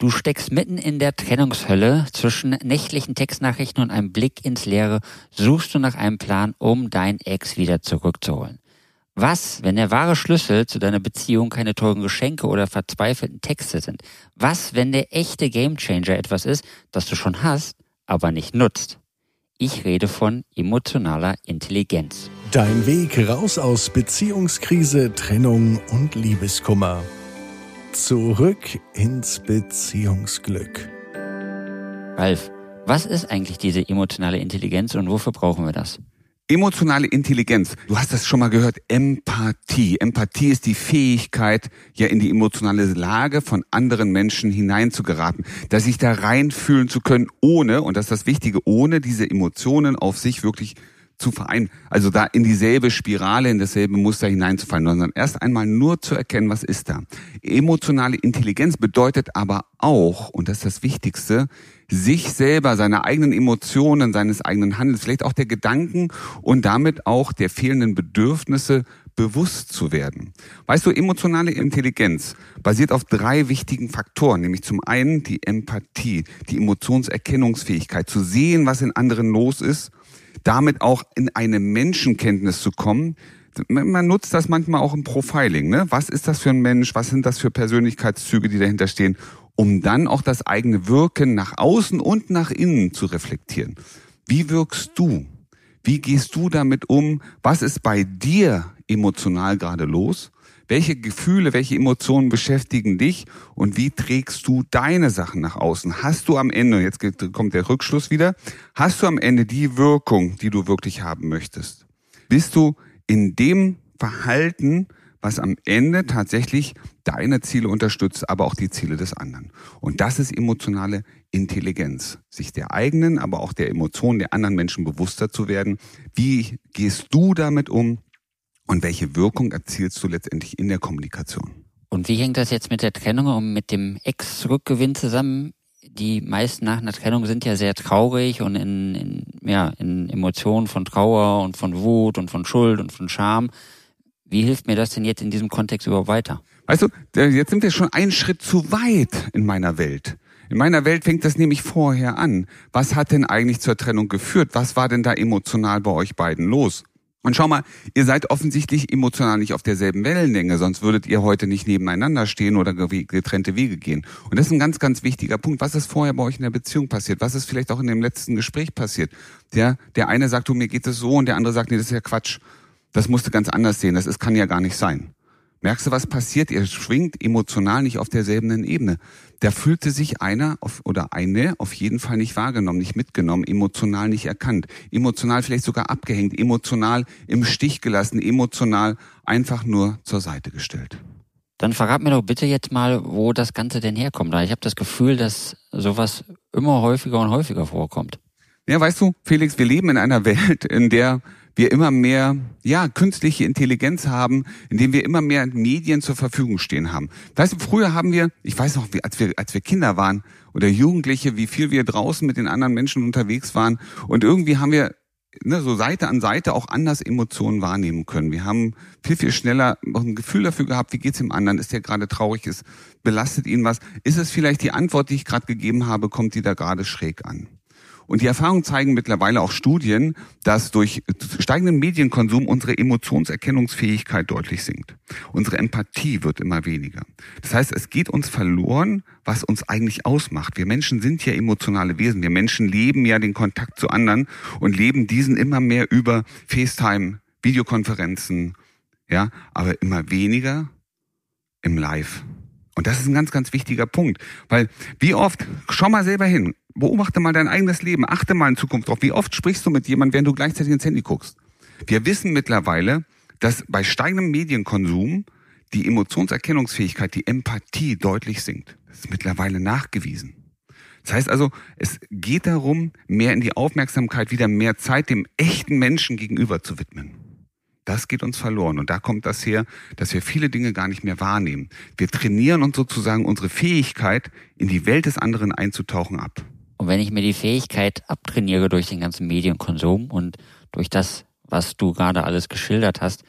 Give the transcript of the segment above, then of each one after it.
Du steckst mitten in der Trennungshölle zwischen nächtlichen Textnachrichten und einem Blick ins Leere, suchst du nach einem Plan, um dein Ex wieder zurückzuholen. Was, wenn der wahre Schlüssel zu deiner Beziehung keine teuren Geschenke oder verzweifelten Texte sind? Was, wenn der echte Gamechanger etwas ist, das du schon hast, aber nicht nutzt? Ich rede von emotionaler Intelligenz. Dein Weg raus aus Beziehungskrise, Trennung und Liebeskummer. Zurück ins Beziehungsglück. Ralf, was ist eigentlich diese emotionale Intelligenz und wofür brauchen wir das? Emotionale Intelligenz. Du hast das schon mal gehört. Empathie. Empathie ist die Fähigkeit, ja in die emotionale Lage von anderen Menschen hineinzugeraten, dass sich da reinfühlen zu können, ohne, und das ist das Wichtige, ohne diese Emotionen auf sich wirklich zu vereinen, also da in dieselbe Spirale, in dasselbe Muster hineinzufallen, sondern erst einmal nur zu erkennen, was ist da. Emotionale Intelligenz bedeutet aber auch, und das ist das Wichtigste, sich selber, seine eigenen Emotionen, seines eigenen Handels, vielleicht auch der Gedanken und damit auch der fehlenden Bedürfnisse bewusst zu werden. Weißt du, emotionale Intelligenz basiert auf drei wichtigen Faktoren, nämlich zum einen die Empathie, die Emotionserkennungsfähigkeit, zu sehen, was in anderen los ist damit auch in eine Menschenkenntnis zu kommen. Man nutzt das manchmal auch im Profiling. Ne? Was ist das für ein Mensch? Was sind das für Persönlichkeitszüge, die dahinter stehen? Um dann auch das eigene Wirken nach außen und nach innen zu reflektieren. Wie wirkst du? Wie gehst du damit um? Was ist bei dir emotional gerade los? Welche Gefühle, welche Emotionen beschäftigen dich und wie trägst du deine Sachen nach außen? Hast du am Ende, jetzt kommt der Rückschluss wieder, hast du am Ende die Wirkung, die du wirklich haben möchtest? Bist du in dem Verhalten, was am Ende tatsächlich deine Ziele unterstützt, aber auch die Ziele des anderen. Und das ist emotionale Intelligenz, sich der eigenen, aber auch der Emotionen der anderen Menschen bewusster zu werden. Wie gehst du damit um? Und welche Wirkung erzielst du letztendlich in der Kommunikation? Und wie hängt das jetzt mit der Trennung und mit dem Ex-Rückgewinn zusammen? Die meisten nach einer Trennung sind ja sehr traurig und in, in, ja, in Emotionen von Trauer und von Wut und von Schuld und von Scham. Wie hilft mir das denn jetzt in diesem Kontext überhaupt weiter? Weißt du, jetzt sind wir schon einen Schritt zu weit in meiner Welt. In meiner Welt fängt das nämlich vorher an. Was hat denn eigentlich zur Trennung geführt? Was war denn da emotional bei euch beiden los? Und schau mal, ihr seid offensichtlich emotional nicht auf derselben Wellenlänge, sonst würdet ihr heute nicht nebeneinander stehen oder getrennte Wege gehen. Und das ist ein ganz, ganz wichtiger Punkt. Was ist vorher bei euch in der Beziehung passiert? Was ist vielleicht auch in dem letzten Gespräch passiert? Der, der eine sagt, du, mir geht es so und der andere sagt, nee, das ist ja Quatsch. Das musst du ganz anders sehen. Das ist, kann ja gar nicht sein. Merkst du, was passiert? Ihr schwingt emotional nicht auf derselben Ebene. Da fühlte sich einer auf, oder eine auf jeden Fall nicht wahrgenommen, nicht mitgenommen, emotional nicht erkannt, emotional vielleicht sogar abgehängt, emotional im Stich gelassen, emotional einfach nur zur Seite gestellt. Dann verrat mir doch bitte jetzt mal, wo das Ganze denn herkommt. Ich habe das Gefühl, dass sowas immer häufiger und häufiger vorkommt. Ja, weißt du, Felix, wir leben in einer Welt, in der wir immer mehr, ja, künstliche Intelligenz haben, indem wir immer mehr Medien zur Verfügung stehen haben. Weißt du, früher haben wir, ich weiß noch, als wir, als wir Kinder waren oder Jugendliche, wie viel wir draußen mit den anderen Menschen unterwegs waren und irgendwie haben wir ne, so Seite an Seite auch anders Emotionen wahrnehmen können. Wir haben viel, viel schneller ein Gefühl dafür gehabt, wie geht's dem anderen? Ist der gerade traurig? Ist, belastet ihn was? Ist es vielleicht die Antwort, die ich gerade gegeben habe, kommt die da gerade schräg an? Und die Erfahrungen zeigen mittlerweile auch Studien, dass durch steigenden Medienkonsum unsere Emotionserkennungsfähigkeit deutlich sinkt. Unsere Empathie wird immer weniger. Das heißt, es geht uns verloren, was uns eigentlich ausmacht. Wir Menschen sind ja emotionale Wesen. Wir Menschen leben ja den Kontakt zu anderen und leben diesen immer mehr über FaceTime, Videokonferenzen, ja, aber immer weniger im Live. Und das ist ein ganz, ganz wichtiger Punkt. Weil wie oft, schau mal selber hin, beobachte mal dein eigenes Leben, achte mal in Zukunft drauf, wie oft sprichst du mit jemandem, während du gleichzeitig ins Handy guckst. Wir wissen mittlerweile, dass bei steigendem Medienkonsum die Emotionserkennungsfähigkeit, die Empathie deutlich sinkt. Das ist mittlerweile nachgewiesen. Das heißt also, es geht darum, mehr in die Aufmerksamkeit, wieder mehr Zeit dem echten Menschen gegenüber zu widmen. Das geht uns verloren. Und da kommt das her, dass wir viele Dinge gar nicht mehr wahrnehmen. Wir trainieren uns sozusagen unsere Fähigkeit, in die Welt des anderen einzutauchen ab. Und wenn ich mir die Fähigkeit abtrainiere durch den ganzen Medienkonsum und durch das, was du gerade alles geschildert hast,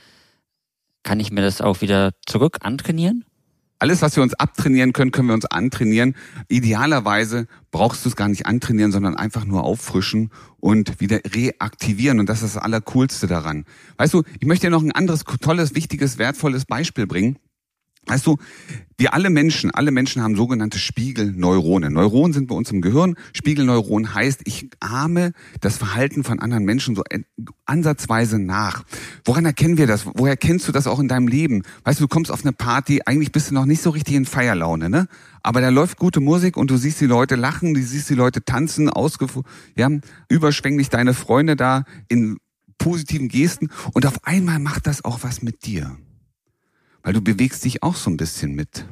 kann ich mir das auch wieder zurück antrainieren? Alles, was wir uns abtrainieren können, können wir uns antrainieren. Idealerweise brauchst du es gar nicht antrainieren, sondern einfach nur auffrischen und wieder reaktivieren. Und das ist das Allercoolste daran. Weißt du, ich möchte dir noch ein anderes tolles, wichtiges, wertvolles Beispiel bringen. Weißt du, wir alle Menschen, alle Menschen haben sogenannte Spiegelneuronen. Neuronen sind bei uns im Gehirn. Spiegelneuron heißt, ich ahme das Verhalten von anderen Menschen so ansatzweise nach. Woran erkennen wir das? Woher kennst du das auch in deinem Leben? Weißt du, du kommst auf eine Party, eigentlich bist du noch nicht so richtig in Feierlaune, ne? Aber da läuft gute Musik und du siehst die Leute lachen, du siehst die Leute tanzen, ausgef ja, überschwänglich deine Freunde da in positiven Gesten und auf einmal macht das auch was mit dir. Weil du bewegst dich auch so ein bisschen mit.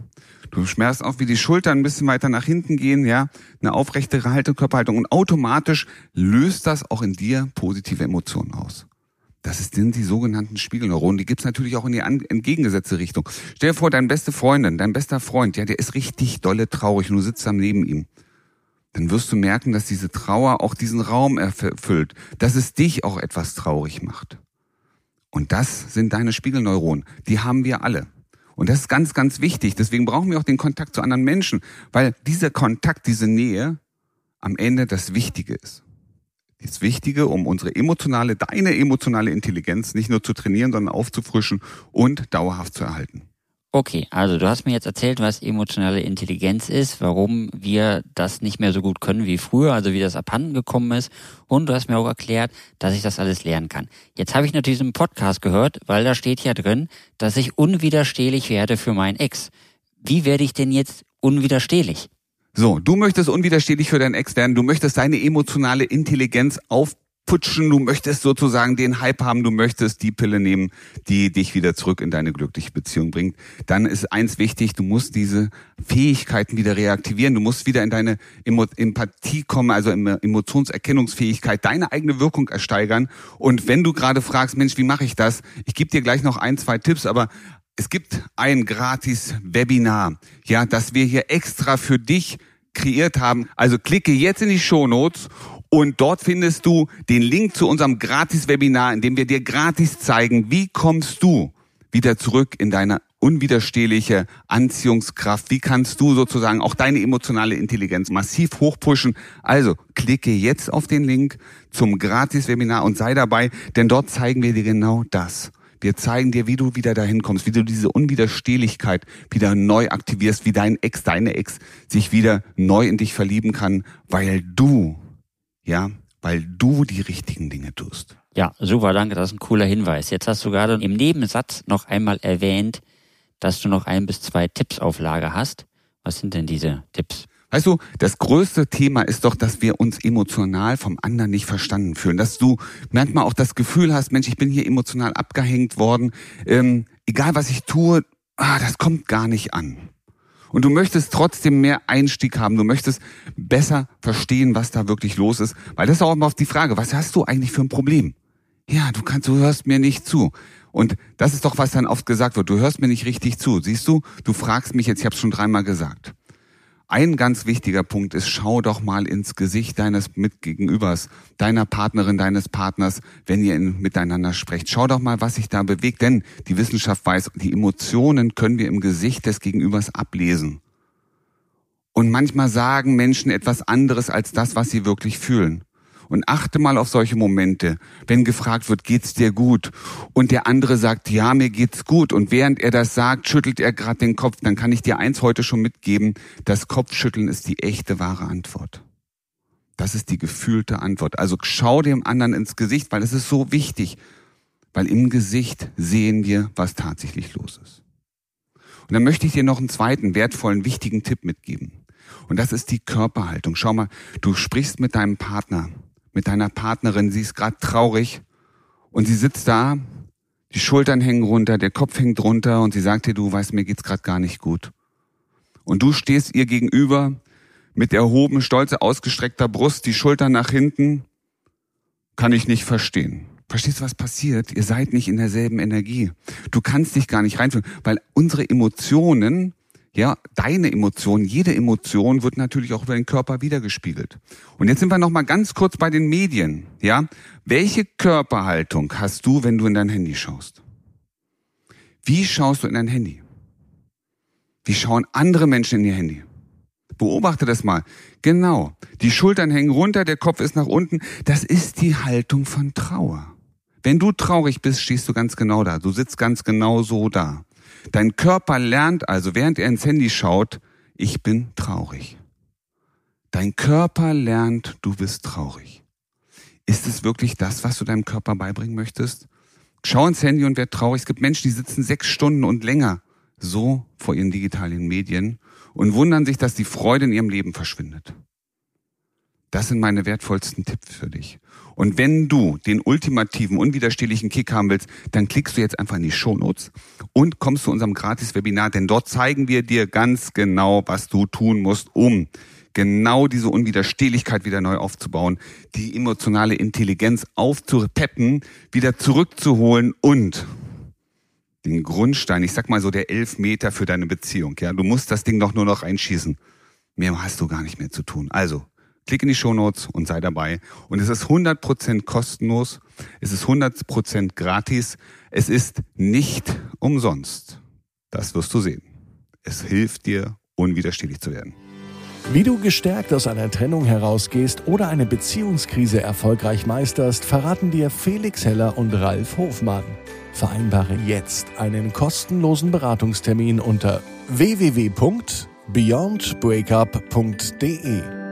Du schmerzt auch, wie die Schultern ein bisschen weiter nach hinten gehen, ja, eine aufrechtere Haltung, Körperhaltung und automatisch löst das auch in dir positive Emotionen aus. Das sind die sogenannten Spiegelneuronen. Die gibt's natürlich auch in die entgegengesetzte Richtung. Stell dir vor, deine beste Freundin, dein bester Freund, ja, der ist richtig dolle traurig und du sitzt am neben ihm. Dann wirst du merken, dass diese Trauer auch diesen Raum erfüllt, dass es dich auch etwas traurig macht. Und das sind deine Spiegelneuronen. Die haben wir alle. Und das ist ganz, ganz wichtig. Deswegen brauchen wir auch den Kontakt zu anderen Menschen, weil dieser Kontakt, diese Nähe am Ende das Wichtige ist. Das Wichtige, um unsere emotionale, deine emotionale Intelligenz nicht nur zu trainieren, sondern aufzufrischen und dauerhaft zu erhalten. Okay, also du hast mir jetzt erzählt, was emotionale Intelligenz ist, warum wir das nicht mehr so gut können wie früher, also wie das abhanden gekommen ist. Und du hast mir auch erklärt, dass ich das alles lernen kann. Jetzt habe ich natürlich einen Podcast gehört, weil da steht ja drin, dass ich unwiderstehlich werde für meinen Ex. Wie werde ich denn jetzt unwiderstehlich? So, du möchtest unwiderstehlich für deinen Ex werden, du möchtest deine emotionale Intelligenz auf putschen, du möchtest sozusagen den Hype haben, du möchtest die Pille nehmen, die dich wieder zurück in deine glückliche Beziehung bringt, dann ist eins wichtig, du musst diese Fähigkeiten wieder reaktivieren, du musst wieder in deine Empathie kommen, also Emotionserkennungsfähigkeit, deine eigene Wirkung ersteigern. Und wenn du gerade fragst, Mensch, wie mache ich das? Ich gebe dir gleich noch ein, zwei Tipps, aber es gibt ein gratis Webinar, ja, das wir hier extra für dich kreiert haben. Also klicke jetzt in die Show Notes und dort findest du den Link zu unserem Gratis-Webinar, in dem wir dir gratis zeigen, wie kommst du wieder zurück in deine unwiderstehliche Anziehungskraft. Wie kannst du sozusagen auch deine emotionale Intelligenz massiv hochpushen? Also klicke jetzt auf den Link zum Gratis-Webinar und sei dabei, denn dort zeigen wir dir genau das. Wir zeigen dir, wie du wieder dahin kommst, wie du diese Unwiderstehlichkeit wieder neu aktivierst, wie dein Ex, deine Ex sich wieder neu in dich verlieben kann, weil du ja, weil du die richtigen Dinge tust. Ja, super, danke, das ist ein cooler Hinweis. Jetzt hast du gerade im Nebensatz noch einmal erwähnt, dass du noch ein bis zwei Tipps auf Lager hast. Was sind denn diese Tipps? Weißt du, das größte Thema ist doch, dass wir uns emotional vom anderen nicht verstanden fühlen. Dass du manchmal auch das Gefühl hast, Mensch, ich bin hier emotional abgehängt worden. Ähm, egal was ich tue, ah, das kommt gar nicht an. Und du möchtest trotzdem mehr Einstieg haben. Du möchtest besser verstehen, was da wirklich los ist. Weil das ist auch immer oft die Frage, was hast du eigentlich für ein Problem? Ja, du kannst, du hörst mir nicht zu. Und das ist doch, was dann oft gesagt wird. Du hörst mir nicht richtig zu. Siehst du, du fragst mich jetzt, ich habe schon dreimal gesagt. Ein ganz wichtiger Punkt ist, schau doch mal ins Gesicht deines Mitgegenübers, deiner Partnerin, deines Partners, wenn ihr miteinander sprecht. Schau doch mal, was sich da bewegt, denn die Wissenschaft weiß, die Emotionen können wir im Gesicht des Gegenübers ablesen. Und manchmal sagen Menschen etwas anderes als das, was sie wirklich fühlen. Und achte mal auf solche Momente, wenn gefragt wird, geht's dir gut? Und der andere sagt, ja, mir geht's gut. Und während er das sagt, schüttelt er gerade den Kopf. Dann kann ich dir eins heute schon mitgeben. Das Kopfschütteln ist die echte, wahre Antwort. Das ist die gefühlte Antwort. Also schau dem anderen ins Gesicht, weil es ist so wichtig. Weil im Gesicht sehen wir, was tatsächlich los ist. Und dann möchte ich dir noch einen zweiten wertvollen, wichtigen Tipp mitgeben. Und das ist die Körperhaltung. Schau mal, du sprichst mit deinem Partner mit deiner Partnerin, sie ist gerade traurig und sie sitzt da, die Schultern hängen runter, der Kopf hängt runter und sie sagt dir, du weißt, mir geht's gerade gar nicht gut. Und du stehst ihr gegenüber mit erhoben, stolze, ausgestreckter Brust, die Schultern nach hinten, kann ich nicht verstehen. Verstehst du, was passiert? Ihr seid nicht in derselben Energie. Du kannst dich gar nicht reinfühlen, weil unsere Emotionen ja, deine Emotion, jede Emotion wird natürlich auch über den Körper wiedergespiegelt. Und jetzt sind wir noch mal ganz kurz bei den Medien. Ja, welche Körperhaltung hast du, wenn du in dein Handy schaust? Wie schaust du in dein Handy? Wie schauen andere Menschen in ihr Handy? Beobachte das mal. Genau. Die Schultern hängen runter, der Kopf ist nach unten. Das ist die Haltung von Trauer. Wenn du traurig bist, stehst du ganz genau da. Du sitzt ganz genau so da. Dein Körper lernt also, während er ins Handy schaut, ich bin traurig. Dein Körper lernt, du bist traurig. Ist es wirklich das, was du deinem Körper beibringen möchtest? Schau ins Handy und werd traurig. Es gibt Menschen, die sitzen sechs Stunden und länger so vor ihren digitalen Medien und wundern sich, dass die Freude in ihrem Leben verschwindet. Das sind meine wertvollsten Tipps für dich. Und wenn du den ultimativen, unwiderstehlichen Kick haben willst, dann klickst du jetzt einfach in die Shownotes und kommst zu unserem Gratis-Webinar, denn dort zeigen wir dir ganz genau, was du tun musst, um genau diese Unwiderstehlichkeit wieder neu aufzubauen, die emotionale Intelligenz aufzupeppen, wieder zurückzuholen und den Grundstein, ich sag mal so der elf Meter für deine Beziehung. Ja, du musst das Ding doch nur noch einschießen. Mehr hast du gar nicht mehr zu tun. Also, klick in die Shownotes und sei dabei. Und es ist 100% kostenlos. Es ist 100% gratis. Es ist nicht umsonst. Das wirst du sehen. Es hilft dir, unwiderstehlich zu werden. Wie du gestärkt aus einer Trennung herausgehst oder eine Beziehungskrise erfolgreich meisterst, verraten dir Felix Heller und Ralf Hofmann. Vereinbare jetzt einen kostenlosen Beratungstermin unter www.beyondbreakup.de.